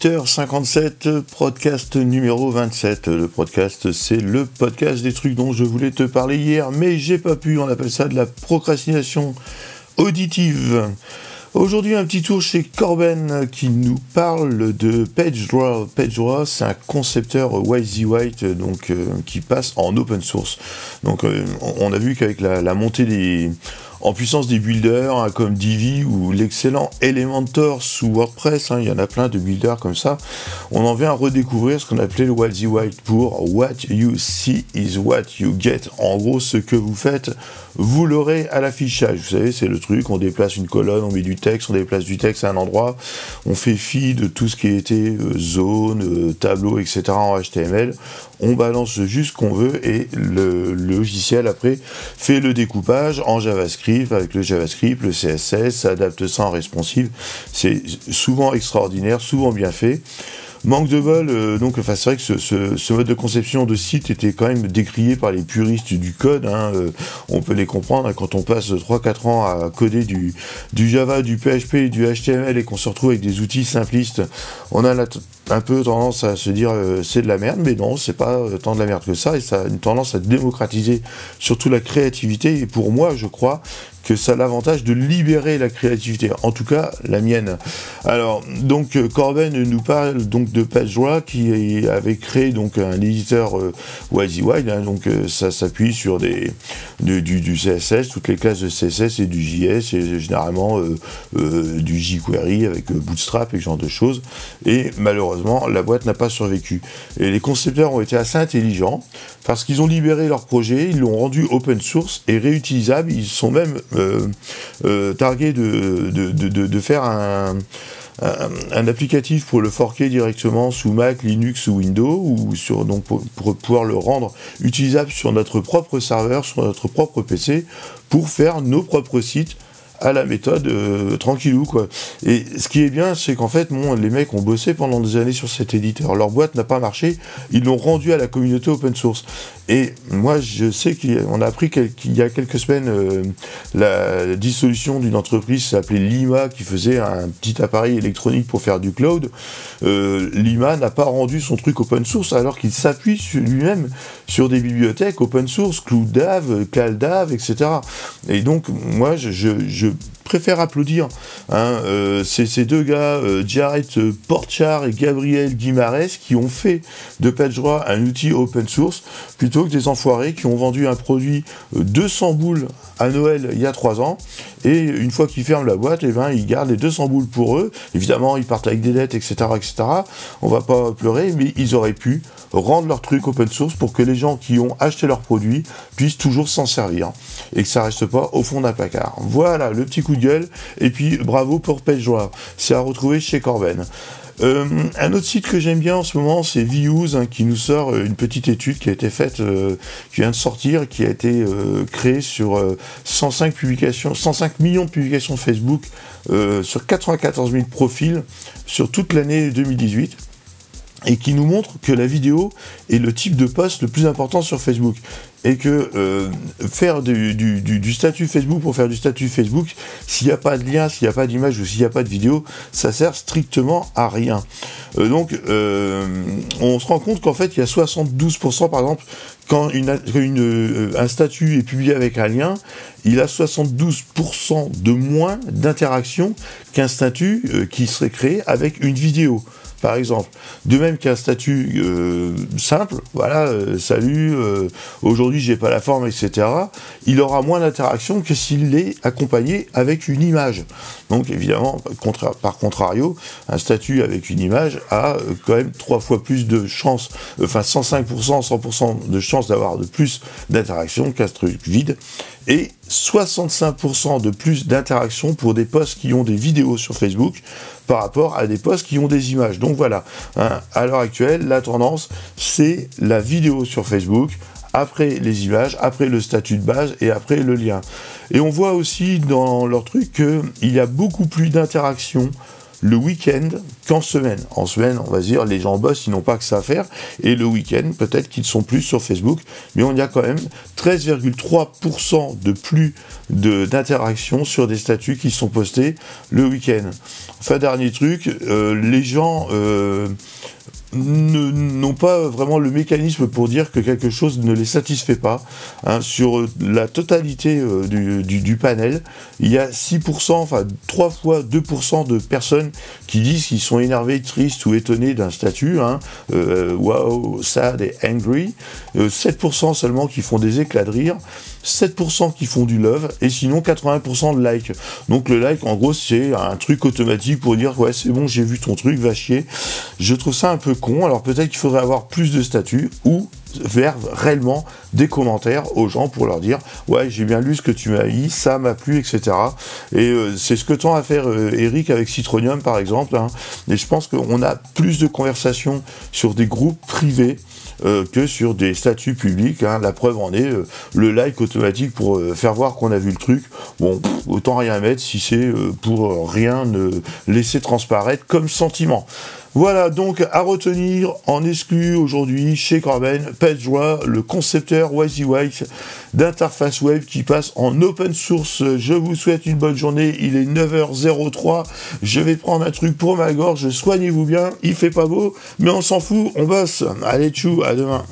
8h57, podcast numéro 27. Le podcast, c'est le podcast des trucs dont je voulais te parler hier, mais j'ai pas pu. On appelle ça de la procrastination auditive. Aujourd'hui, un petit tour chez Corben qui nous parle de PageDraw. PageDraw, c'est un concepteur YZ White donc, euh, qui passe en open source. Donc, euh, on a vu qu'avec la, montée des, en puissance des builders hein, comme Divi ou l'excellent Elementor sous WordPress, hein, il y en a plein de builders comme ça, on en vient à redécouvrir ce qu'on appelait le YZ White pour What you see is what you get. En gros, ce que vous faites, vous l'aurez à l'affichage. Vous savez, c'est le truc, on déplace une colonne, on met du texte, on déplace du texte à un endroit, on fait fi de tout ce qui était euh, zone, euh, tableau, etc. en HTML, on balance juste ce qu'on veut et le, logiciel après fait le découpage en JavaScript avec le JavaScript, le CSS, adapte ça en responsive. C'est souvent extraordinaire, souvent bien fait. Manque de bol, euh, donc c'est vrai que ce, mode de conception de site était quand même décrié par les puristes du code. Hein, euh, on peut les comprendre hein, quand on passe 3-4 ans à coder du, du Java, du PHP, du HTML et qu'on se retrouve avec des outils simplistes. On a un peu tendance à se dire euh, c'est de la merde, mais non, c'est pas tant de la merde que ça, et ça a une tendance à démocratiser surtout la créativité. Et pour moi, je crois que ça a l'avantage de libérer la créativité, en tout cas la mienne. Alors, donc euh, Corben nous parle donc de PageDraw qui avait créé donc un éditeur euh, hein, donc euh, ça s'appuie sur des du, CSS, toutes les classes de CSS et du JS et généralement euh, du jQuery avec Bootstrap et ce genre de choses. Et malheureusement, la boîte n'a pas survécu. Et les concepteurs ont été assez intelligents parce qu'ils ont libéré leur projet, ils l'ont rendu open source et réutilisable. Ils sont même euh, euh, targués de, faire un, applicatif pour le forquer directement sous Mac, Linux ou Windows, ou pour, pouvoir le rendre utilisable sur notre propre serveur, sur notre propre PC, pour faire nos propres sites à la méthode euh, tranquillou quoi. Et ce qui est bien, c'est qu'en fait, bon, les mecs ont bossé pendant des années sur cet éditeur. Leur boîte n'a pas marché, ils l'ont rendu à la communauté open source. Et moi, je sais qu'on a appris qu'il y a quelques semaines euh, la dissolution d'une entreprise s'appelait Lima qui faisait un petit appareil électronique pour faire du cloud. Euh, Lima n'a pas rendu son truc open source alors qu'il s'appuie lui-même sur des bibliothèques open source, CloudDAV, CalDAV, etc. Et donc, moi, je, je de préfère applaudir hein, euh, ces, deux gars, euh, Jared Porchard et Gabriel Guimarès, qui ont fait de PageDraw un outil open source, plutôt que des enfoirés qui ont vendu un produit 200 euh, boules à Noël il y a 3 ans, et une fois qu'ils ferment la boîte, et eh ben, ils gardent les 200 boules pour eux. Évidemment, ils partent avec des dettes, etc., etc. On va pas pleurer, mais ils auraient pu rendre leur truc open source pour que les gens qui ont acheté leur produit puissent toujours s'en servir et que ça reste pas au fond d'un placard. Voilà le petit coup et puis bravo pour PageDraw. C'est à retrouver chez Corben. Euh, un autre site que j'aime bien en ce moment, c'est Views, hein, qui nous sort euh, une petite étude qui a été faite, euh, qui vient de sortir, qui a été créée sur 105 publications, 105 millions de publications Facebook, sur 94 000 profils sur toute l'année 2018 et qui nous montre que la vidéo est le type de post le plus important sur Facebook. Et que euh, faire du, statut Facebook pour faire du statut Facebook, s'il n'y a pas de lien, s'il n'y a pas d'image ou s'il n'y a pas de vidéo, ça sert strictement à rien. Euh, donc, euh, on se rend compte qu'en fait, il y a 72%, par exemple, quand un statut est publié avec un lien, il a 72% de moins d'interaction qu'un statut qui serait créé avec une vidéo par exemple. De même qu'un statut euh, simple, voilà, euh, salut, euh, aujourd'hui j'ai pas la forme, etc., il aura moins d'interaction que s'il est accompagné avec une image. Donc évidemment, par contrario, un statut avec une image a quand même trois fois plus de chances, enfin 105%, 100% de chances d'avoir de plus d'interaction qu'un truc vide, et 65% de plus d'interaction pour des posts qui ont des vidéos sur Facebook par rapport à des posts qui ont des images. Donc voilà, hein, à l'heure actuelle, la tendance, c'est la vidéo sur Facebook, après les images, après le statut de base et après le lien. Et on voit aussi dans leur truc qu'il y a beaucoup plus d'interactions le week-end qu'en semaine. En semaine, on va dire, les gens bossent, ils n'ont pas que ça à faire, et le week-end, peut-être qu'ils sont plus sur Facebook, mais on a quand même 13,3% de plus d'interactions sur des statuts qui sont postés le week-end. Enfin, dernier truc, euh, les gens euh, n'ont pas vraiment le mécanisme pour dire que quelque chose ne les satisfait pas. Hein. sur la totalité euh, du, panel, il y a 6%, enfin 3 fois 2% de personnes qui disent qu'ils sont énervés, tristes ou étonnés d'un statut. Hein, euh, wow, sad et angry. 7% euh, seulement qui font des éclats de rire. 7% qui font du love et sinon 80% de like. Donc le like en gros c'est un truc automatique pour dire ouais c'est bon j'ai vu ton truc, va chier. Je trouve ça un peu alors peut-être qu'il faudrait avoir plus de statuts ou faire réellement des commentaires aux gens pour leur dire ouais j'ai bien lu ce que tu m'as dit, ça m'a plu, etc. Et euh, c'est ce que tend à faire euh, Eric avec Citronium par exemple. Hein. Et je pense qu'on a plus de conversations sur des groupes privés euh, que sur des statuts publics. Hein. La preuve en est le like automatique pour faire voir qu'on a vu le truc. Bon, autant rien mettre si c'est pour rien ne laisser transparaître comme sentiment. Voilà donc à retenir en exclu aujourd'hui chez Corben, Joie, le concepteur WYSIWYS d'interface web qui passe en open source. Je vous souhaite une bonne journée, il est 9h03, je vais prendre un truc pour ma gorge, soignez-vous bien, il fait pas beau, mais on s'en fout, on bosse. Allez tchou, à demain.